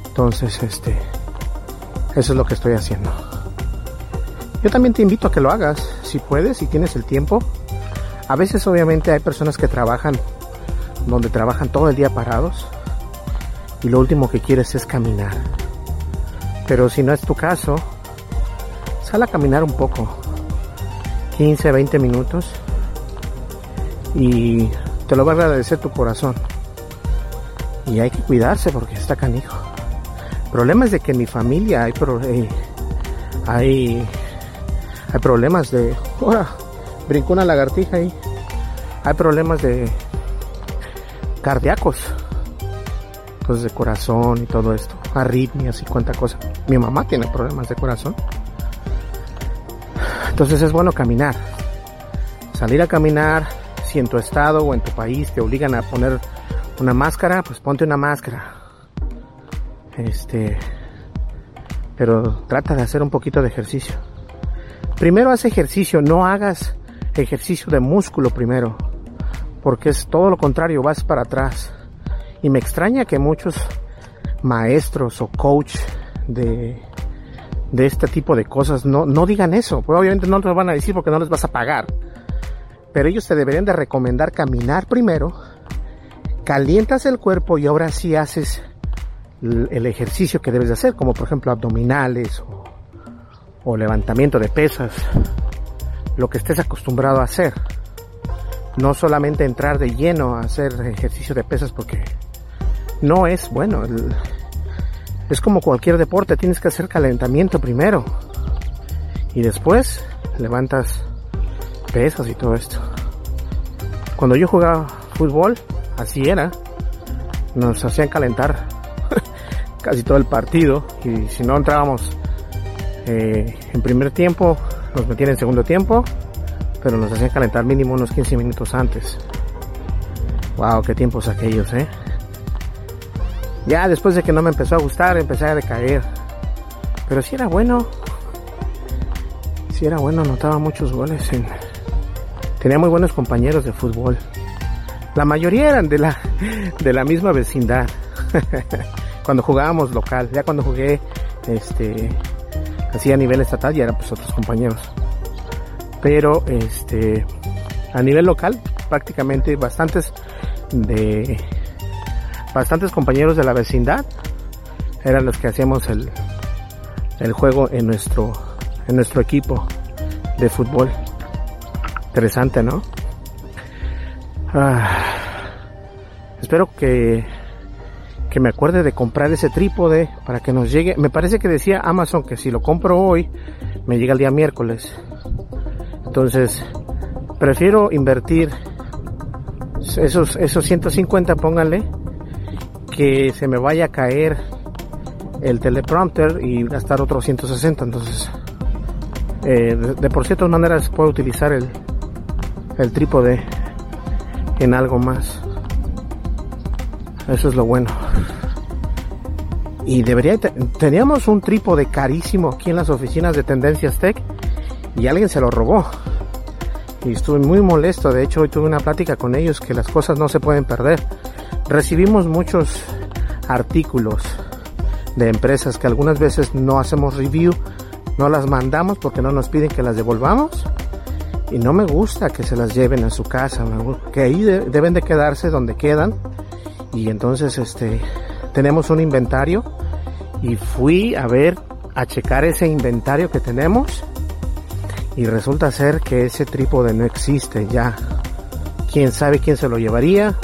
Entonces, este, eso es lo que estoy haciendo. Yo también te invito a que lo hagas, si puedes, si tienes el tiempo. A veces obviamente hay personas que trabajan donde trabajan todo el día parados y lo último que quieres es caminar. Pero si no es tu caso, sal a caminar un poco. 15, 20 minutos y te lo va a agradecer tu corazón. Y hay que cuidarse porque está canijo. El problema es de que en mi familia hay, eh, hay, hay problemas de... Brincó una lagartija ahí. Hay problemas de cardíacos. Cosas de corazón y todo esto. Arritmias y cuánta cosa. Mi mamá tiene problemas de corazón. Entonces es bueno caminar. Salir a caminar. Si en tu estado o en tu país te obligan a poner una máscara, pues ponte una máscara este, pero trata de hacer un poquito de ejercicio. Primero haz ejercicio, no hagas ejercicio de músculo primero, porque es todo lo contrario, vas para atrás. Y me extraña que muchos maestros o coach de, de este tipo de cosas no, no digan eso. Pues obviamente no lo van a decir porque no les vas a pagar. Pero ellos te deberían de recomendar caminar primero, calientas el cuerpo y ahora sí haces el ejercicio que debes de hacer, como por ejemplo abdominales o, levantamiento de pesas, lo que estés acostumbrado a hacer. No solamente entrar de lleno a hacer ejercicio de pesas porque no es bueno. es como cualquier deporte, tienes que hacer calentamiento primero y después levantas pesas y todo esto. Cuando yo jugaba fútbol, así era. Nos hacían calentar casi todo el partido y si no entrábamos eh, en primer tiempo, nos metían en segundo tiempo, pero nos hacían calentar mínimo unos 15 minutos antes. Wow, qué tiempos aquellos, eh. Ya después de que no me empezó a gustar, empecé a decaer. Pero si era bueno. Si era bueno, anotaba muchos goles. Tenía muy buenos compañeros de fútbol. La mayoría eran de la, de la misma vecindad. cuando jugábamos local, ya cuando jugué este así a nivel estatal ya eran pues otros compañeros. pero este a nivel local prácticamente bastantes de bastantes compañeros de la vecindad eran los que hacíamos el, el juego en nuestro en nuestro equipo de fútbol interesante no ah, espero que que me acuerde de comprar ese trípode para que nos llegue me parece que decía Amazon que si lo compro hoy me llega el día miércoles entonces prefiero invertir esos, esos 150, pónganle, que se me vaya a caer el teleprompter y gastar otros 160. Entonces, eh, de, por ciertas maneras puedo utilizar el, el trípode en algo más. Eso es lo bueno. Y debería, teníamos un trípode carísimo aquí en las oficinas de Tendencias Tech y alguien se lo robó y estuve muy molesto. De hecho, hoy tuve una plática con ellos que las cosas no se pueden perder. Recibimos muchos artículos de empresas que algunas veces no hacemos review, no las mandamos porque no nos piden que las devolvamos. Y no me gusta que se las lleven a su casa, que ahí deben de quedarse donde quedan. Y entonces este tenemos un inventario y fui a ver a checar ese inventario que tenemos y resulta ser que ese trípode no existe ya. Quién sabe quién se lo llevaría.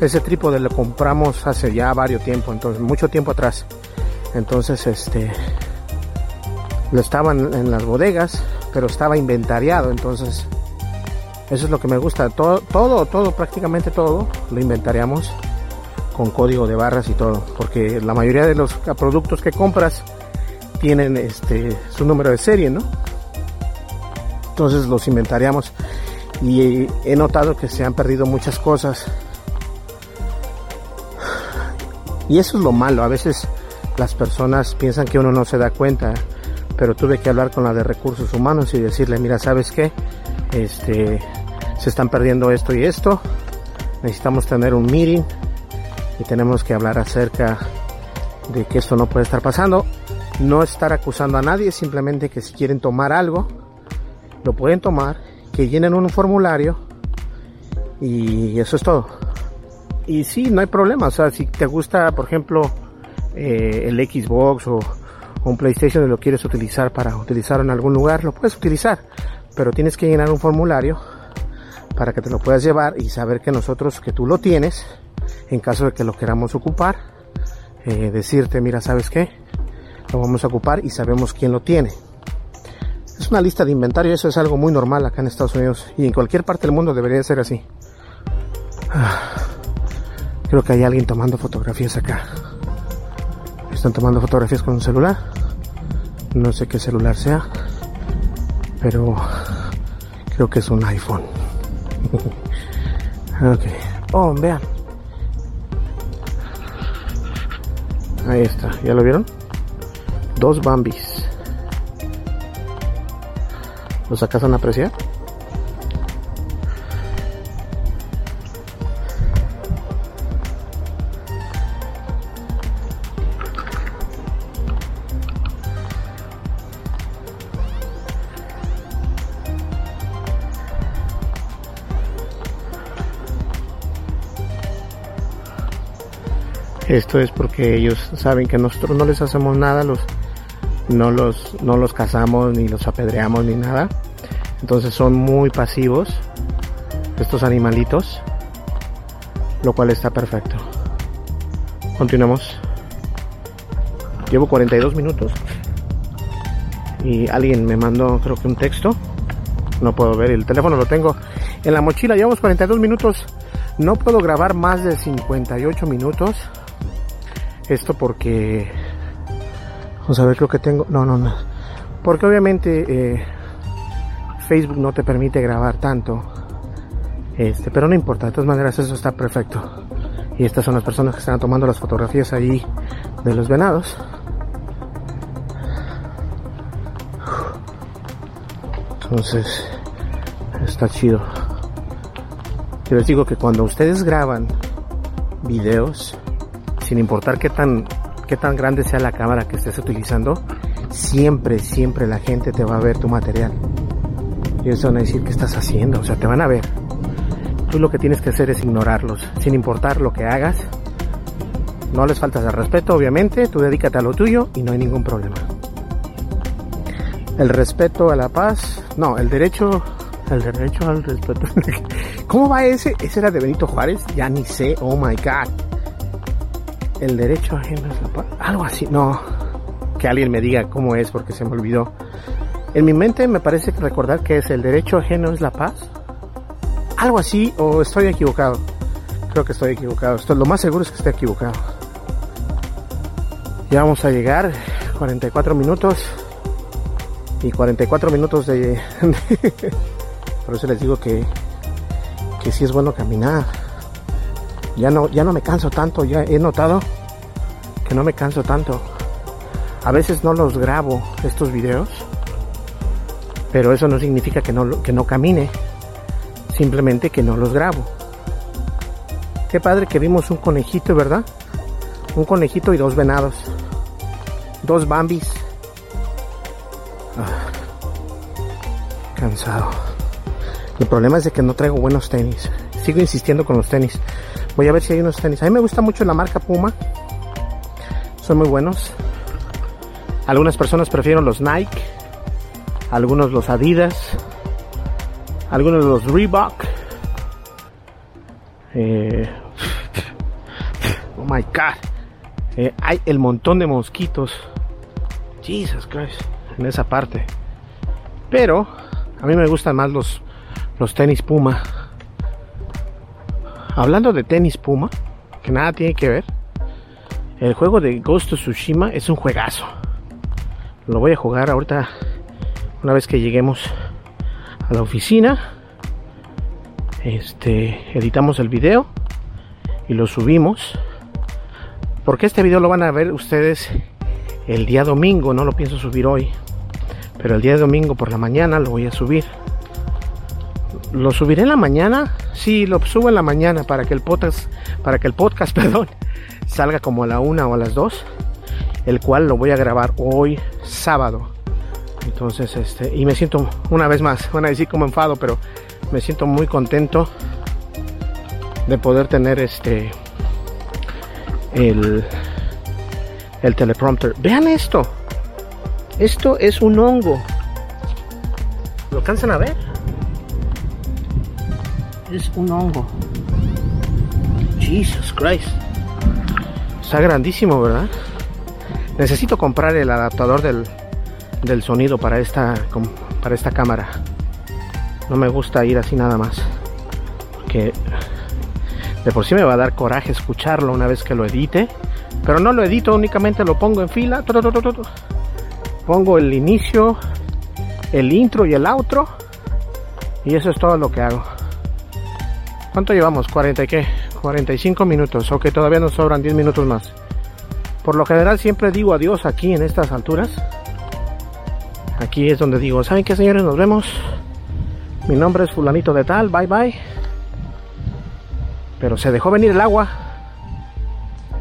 Ese trípode lo compramos hace ya varios tiempo, entonces mucho tiempo atrás. Entonces este lo estaban en las bodegas, pero estaba inventariado, entonces eso es lo que me gusta. Todo, todo, todo, prácticamente todo lo inventariamos con código de barras y todo, porque la mayoría de los productos que compras tienen este su número de serie, ¿no? entonces los inventariamos y he notado que se han perdido muchas cosas. Y eso es lo malo a veces las personas piensan que uno no se da cuenta pero tuve que hablar con la de recursos humanos y decirle mira sabes qué este se están perdiendo esto y esto. Necesitamos tener un meeting y tenemos que hablar acerca de que esto no puede estar pasando no estar acusando a nadie simplemente que si quieren tomar algo lo pueden tomar, que llenen un formulario y eso es todo. Y sí, no hay problema, o sea, si te gusta, por ejemplo, eh, el Xbox o, un PlayStation y lo quieres utilizar para utilizar en algún lugar, lo puedes utilizar, pero tienes que llenar un formulario para que te lo puedas llevar y saber que nosotros, que tú lo tienes, en caso de que lo queramos ocupar, eh, decirte, mira, ¿sabes qué? Lo vamos a ocupar y sabemos quién lo tiene. Es una lista de inventario, eso es algo muy normal acá en Estados Unidos y en cualquier parte del mundo debería ser así. Ah, creo que hay alguien tomando fotografías acá. Están tomando fotografías con un celular. No sé qué celular sea, pero creo que es un iPhone. ok. Oh, vean. Ahí está, ¿ya lo vieron? Dos Bambis. ¿Los acaso a apreciar? Esto es porque ellos saben que nosotros no les hacemos nada, los no los, no los cazamos ni los apedreamos ni nada. Entonces son muy pasivos estos animalitos, lo cual está perfecto. Continuamos. Llevo 42 minutos y alguien me mandó creo que un texto. No puedo ver, el teléfono lo tengo en la mochila. Llevamos 42 minutos. No puedo grabar más de 58 minutos. Esto porque Vamos a ver, creo que tengo... No, no, no. Porque obviamente eh, Facebook no te permite grabar tanto. Este, pero no importa, de todas maneras eso está perfecto. Y estas son las personas que están tomando las fotografías ahí de los venados. Entonces, está chido. Yo les digo que cuando ustedes graban videos, sin importar qué tan qué tan grande sea la cámara que estés utilizando, siempre, siempre la gente te va a ver tu material. Y ellos van a decir, ¿qué estás haciendo? O sea, te van a ver. Tú lo que tienes que hacer es ignorarlos, sin importar lo que hagas. No les faltas de respeto, obviamente. Tú dedícate a lo tuyo y no hay ningún problema. El respeto a la paz. No, el derecho. El derecho al respeto. ¿Cómo va ese? ¿Ese era de Benito Juárez? Ya ni sé. Oh my god. El derecho ajeno es la paz. Algo así. No. Que alguien me diga cómo es porque se me olvidó. En mi mente me parece recordar que es el derecho ajeno es la paz. Algo así, o estoy equivocado. Creo que estoy equivocado. Lo más seguro es que estoy equivocado. Ya vamos a llegar. 44 minutos. Y 44 minutos de... Por eso les digo que, que sí es bueno caminar. Ya no, ya no me canso tanto. Ya he notado que no me canso tanto. A veces no los grabo estos videos pero eso no significa que no, que no camine, simplemente que no los grabo. Qué padre que vimos un conejito, ¿verdad? Un conejito y dos venados. Dos bambis. Ah, cansado. El problema es de que no traigo buenos tenis. Sigo insistiendo con los tenis. Voy a ver si hay unos tenis. A mí me gusta mucho la marca Puma. Son muy buenos. Algunas personas prefieren los Nike algunos los Adidas, algunos los Reebok. Eh, oh my god, eh, hay el montón de mosquitos. Jesus Christ, en esa parte. Pero a mí me gustan más los, los tenis Puma. Hablando de tenis Puma, que nada tiene que ver, el juego de Ghost of Tsushima es un juegazo. Lo voy a jugar ahorita una vez que lleguemos a la oficina este editamos el video y lo subimos porque este video lo van a ver ustedes el día domingo no lo pienso subir hoy pero el día domingo por la mañana lo voy a subir lo subiré en la mañana sí lo subo en la mañana para que el podcast para que el podcast perdón salga como a la una o a las dos el cual lo voy a grabar hoy sábado entonces, este, y me siento una vez más, van a decir como enfado, pero me siento muy contento de poder tener este el, el teleprompter. Vean esto. Esto es un hongo. ¿Lo alcanzan a ver? Es un hongo. Jesus Christ. Está grandísimo, ¿verdad? Necesito comprar el adaptador del, del sonido para esta, para esta cámara. No me gusta ir así nada más. Porque de por sí me va a dar coraje escucharlo una vez que lo edite. Pero no lo edito, únicamente lo pongo en fila. Pongo el inicio, el intro y el outro. Y eso es todo lo que hago. ¿Cuánto llevamos? ¿40 y qué? 45 minutos. Ok, todavía nos sobran 10 minutos más. Por lo general siempre digo adiós aquí en estas alturas. Aquí es donde digo, ¿saben qué señores? Nos vemos. Mi nombre es fulanito de tal, bye bye. Pero se dejó venir el agua.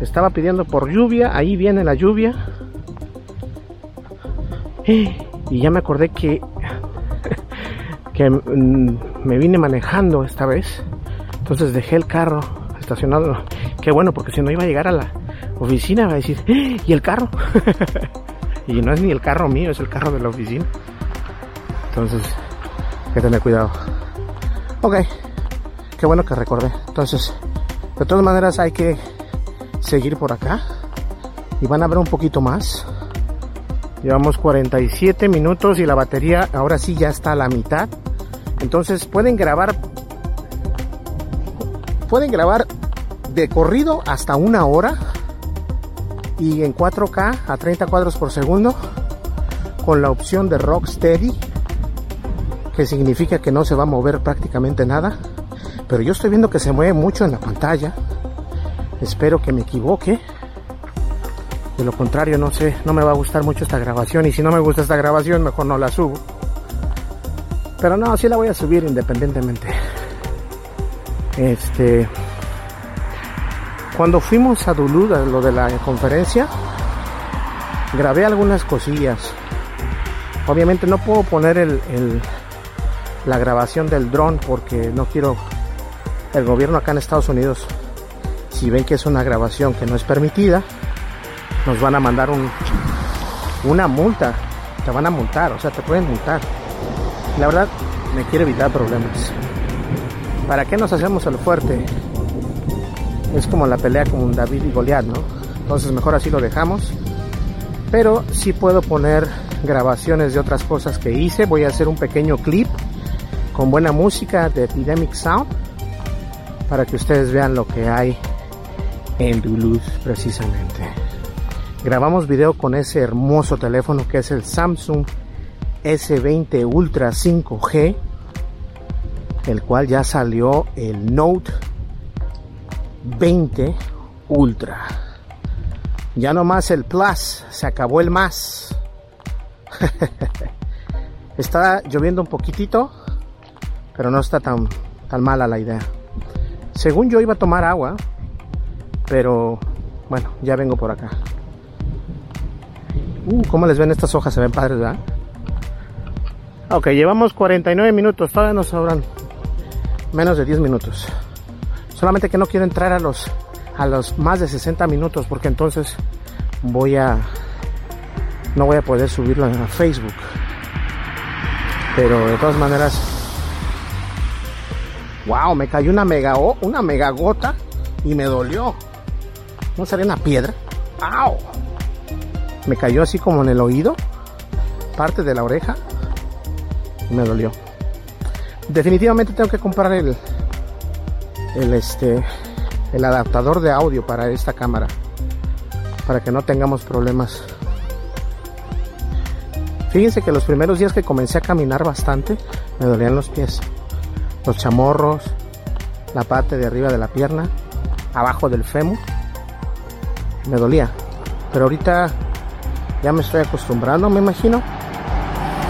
Estaba pidiendo por lluvia, ahí viene la lluvia. Y ya me acordé que que mm, me vine manejando esta vez. Entonces dejé el carro estacionado. Qué bueno, porque si no iba a llegar a la oficina, va a decir, ¿y el carro? Y no es ni el carro mío, es el carro de la oficina. Entonces, hay que tener cuidado. Ok, qué bueno que recordé. Entonces, de todas maneras hay que seguir por acá. Y van a ver un poquito más. Llevamos 47 minutos y la batería ahora sí ya está a la mitad. Entonces pueden grabar. Pueden grabar de corrido hasta una hora y en 4K a 30 cuadros por segundo con la opción de Rocksteady que significa que no se va a mover prácticamente nada. Pero yo estoy viendo que se mueve mucho en la pantalla. Espero que me equivoque. De lo contrario no sé no me va a gustar mucho esta grabación. Y si no me gusta esta grabación mejor no la subo. Pero no, sí la voy a subir independientemente este cuando fuimos a Duluth, lo de la conferencia, grabé algunas cosillas. Obviamente no puedo poner el, la grabación del dron porque no quiero el gobierno acá en Estados Unidos si ven que es una grabación que no es permitida nos van a mandar un, una multa. Te van a multar o sea te pueden multar. La verdad me quiero evitar problemas ¿para qué nos hacemos el fuerte? es como la pelea con David y Goliat ¿no? entonces mejor así lo dejamos pero sí puedo poner grabaciones de otras cosas que hice voy a hacer un pequeño clip con buena música de Epidemic Sound para que ustedes vean lo que hay en Duluth precisamente. Grabamos video con ese hermoso teléfono que es el Samsung S20 Ultra 5G, el cual ya salió el Note 20 Ultra. Ya no más el Plus, se acabó el más. está lloviendo un poquitito, pero no está tan, tan mala la idea. Según yo iba a tomar agua, pero bueno, ya vengo por acá. Uh, ¿cómo les ven estas hojas? Se ven padres, ¿verdad? Ok, llevamos 49 minutos, todavía nos sobran menos de 10 minutos. Solamente que no quiero entrar a los a los más de 60 minutos porque entonces voy a no voy a poder subirlo a Facebook. Pero de todas maneras Wow, me cayó una mega una mega gota y me dolió. ¿No sería una piedra? ¡Au! Me cayó así como en el oído, parte de la oreja, y me dolió. Definitivamente tengo que comprar el, el este, el adaptador de audio para esta cámara, para que no tengamos problemas. Fíjense que los primeros días que comencé a caminar bastante, me dolían los pies los chamorros, la parte de arriba de la pierna, abajo del fémur. Me dolía. Pero ahorita ya me estoy acostumbrando, me imagino.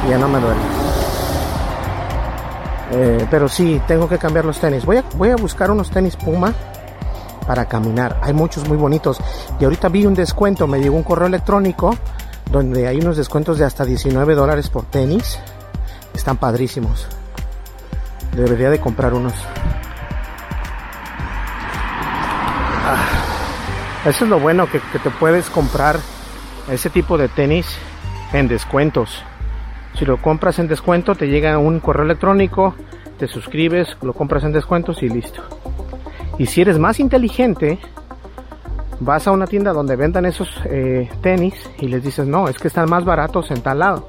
Y ya no me duele. Eh, pero sí, tengo que cambiar los tenis. Voy a, voy a buscar unos tenis Puma para caminar. Hay muchos muy bonitos. Y ahorita vi un descuento, me llegó un correo electrónico donde hay unos descuentos de hasta 19 dólares por tenis. Están padrísimos. Debería de comprar unos. Ah, eso es lo bueno que, te puedes comprar ese tipo de tenis en descuentos. Si lo compras en descuento te llega un correo electrónico, te suscribes, lo compras en descuentos y listo. Y si eres más inteligente, vas a una tienda donde vendan esos eh, tenis y les dices, no, es que están más baratos en tal lado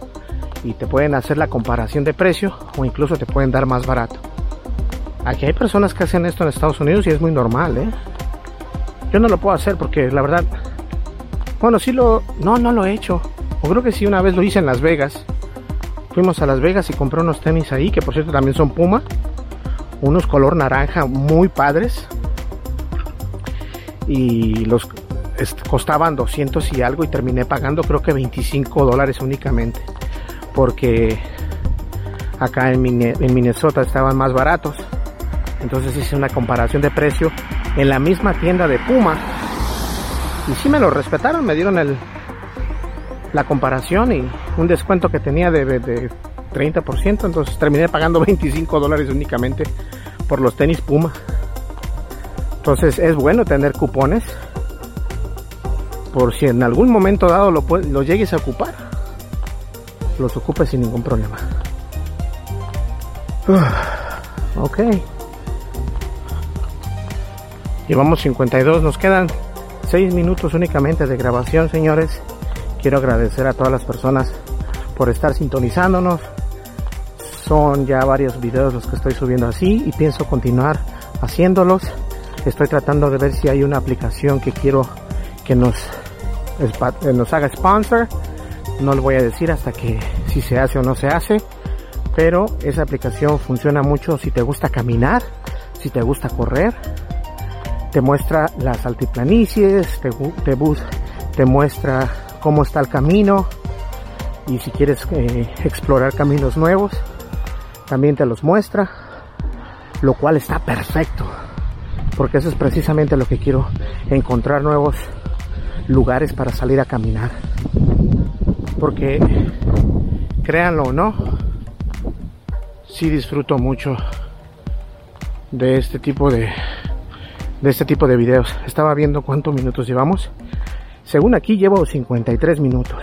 y te pueden hacer la comparación de precio o incluso te pueden dar más barato. Aquí hay personas que hacen esto en Estados Unidos y es muy normal, ¿eh? Yo no lo puedo hacer porque la verdad, bueno, sí lo, no, no lo he hecho. O creo que sí una vez lo hice en Las Vegas. Fuimos a Las Vegas y compré unos tenis ahí, que por cierto también son Puma. Unos color naranja muy padres. Y los costaban 200 y algo y terminé pagando creo que 25 dólares únicamente porque acá en, Minnesota estaban más baratos. Entonces hice una comparación de precio en la misma tienda de Puma. Y sí me lo respetaron, me dieron el, la comparación y un descuento que tenía de, de 30%. Entonces terminé pagando 25 dólares únicamente por los tenis Puma. Entonces es bueno tener cupones por si en algún momento dado lo, lo llegues a ocupar los ocupe sin ningún problema. ok. Llevamos 52, nos quedan 6 minutos únicamente de grabación, señores. Quiero agradecer a todas las personas por estar sintonizándonos. Son ya varios videos los que estoy subiendo así y pienso continuar haciéndolos. Estoy tratando de ver si hay una aplicación que quiero que nos, nos haga sponsor no lo voy a decir hasta que si se hace o no se hace, pero esa aplicación funciona mucho si te gusta caminar, si te gusta correr, te muestra las altiplanicies, te, te, te muestra cómo está el camino y si quieres eh, explorar caminos nuevos, también te los muestra, lo cual está perfecto, porque eso es precisamente lo que quiero, encontrar nuevos lugares para salir a caminar porque créanlo o no, sí disfruto mucho de este tipo de de este tipo de videos. Estaba viendo cuántos minutos llevamos. Según aquí llevo 53 minutos.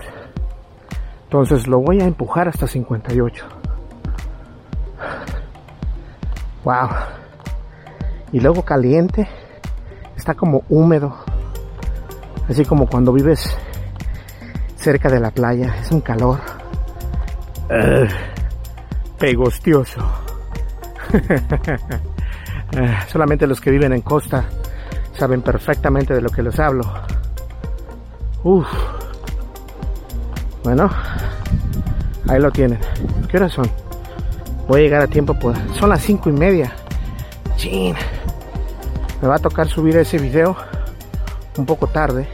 Entonces lo voy a empujar hasta 58. Wow. Y luego caliente. Está como húmedo. Así como cuando vives cerca de la playa. Es un calor. pegostioso. Eh, solamente los que viven en costa saben perfectamente de lo que les hablo. Uf. Bueno, ahí lo tienen. ¿Qué horas son? Voy a llegar a tiempo, pues. Son las cinco y media. Chin. Me va a tocar subir ese video un poco tarde.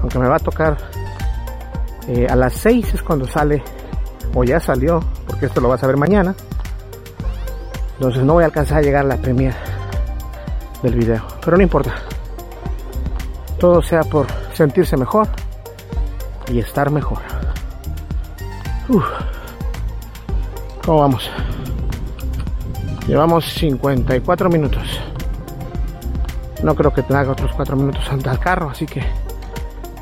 Aunque me va a tocar eh, a las 6 es cuando sale. O ya salió, porque esto lo vas a ver mañana. Entonces no voy a alcanzar a llegar a la premiere del video. Pero no importa. Todo sea por sentirse mejor y estar mejor. ¿Cómo vamos? Llevamos 54 minutos. No creo que tenga otros 4 minutos ante el carro, así que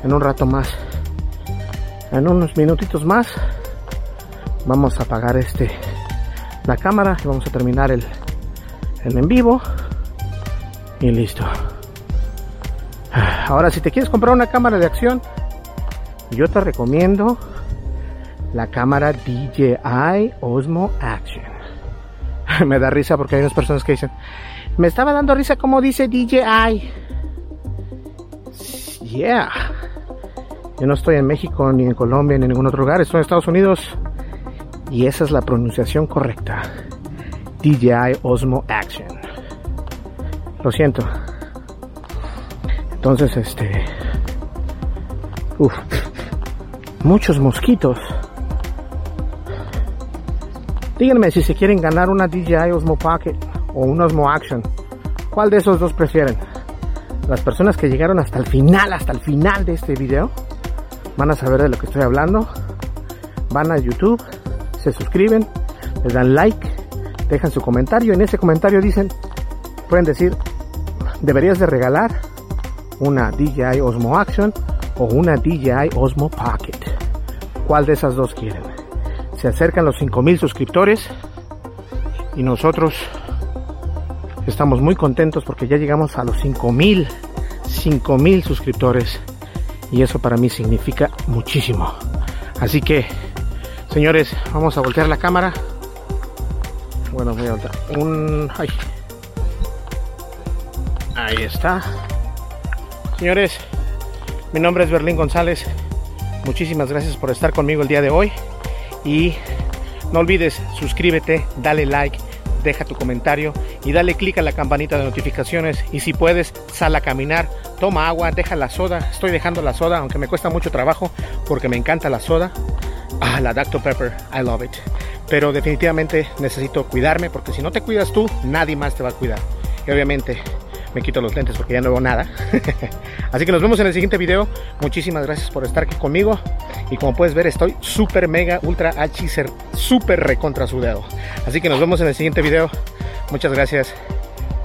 en un rato más, en unos minutitos más, vamos a apagar este la cámara y vamos a terminar el, el en vivo y listo. Ahora si te quieres comprar una cámara de acción, yo te recomiendo la cámara DJI Osmo Action. Me da risa porque hay unas personas que dicen, me estaba dando risa como dice DJI. Yeah. Yo no estoy en México, ni en Colombia, ni en ningún otro lugar, estoy en Estados Unidos y esa es la pronunciación correcta. DJI Osmo Action. Lo siento. Entonces, este... Uf. Muchos mosquitos. Díganme si se quieren ganar una DJI Osmo Pocket o un Osmo Action. ¿Cuál de esos dos prefieren? Las personas que llegaron hasta el final, hasta el final de este video, van a saber de lo que estoy hablando. Van a YouTube se suscriben, le dan like, dejan su comentario. En ese comentario dicen, pueden decir, deberías de regalar una DJI Osmo Action o una DJI Osmo Pocket. ¿Cuál de esas dos quieren? Se acercan los 5000 suscriptores y nosotros estamos muy contentos porque ya llegamos a los 5000 5000 suscriptores y eso para mí significa muchísimo. Así que Señores, vamos a voltear la cámara. Bueno, voy a. Un. Ahí está. Señores, mi nombre es Berlín González. Muchísimas gracias por estar conmigo el día de hoy. Y no olvides, suscríbete, dale like, deja tu comentario y dale click a la campanita de notificaciones. Y si puedes, sal a caminar, toma agua, deja la soda. Estoy dejando la soda, aunque me cuesta mucho trabajo porque me encanta la soda. Ah, la Dr. Pepper, I love it. Pero definitivamente necesito cuidarme porque si no te cuidas tú, nadie más te va a cuidar. Y obviamente me quito los lentes porque ya no veo nada. Así que nos vemos en el siguiente video. Muchísimas gracias por estar aquí conmigo. Y como puedes ver, estoy súper mega ultra super súper recontra sudado. Así que nos vemos en el siguiente video. Muchas gracias.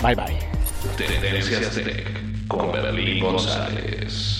Bye bye. con González.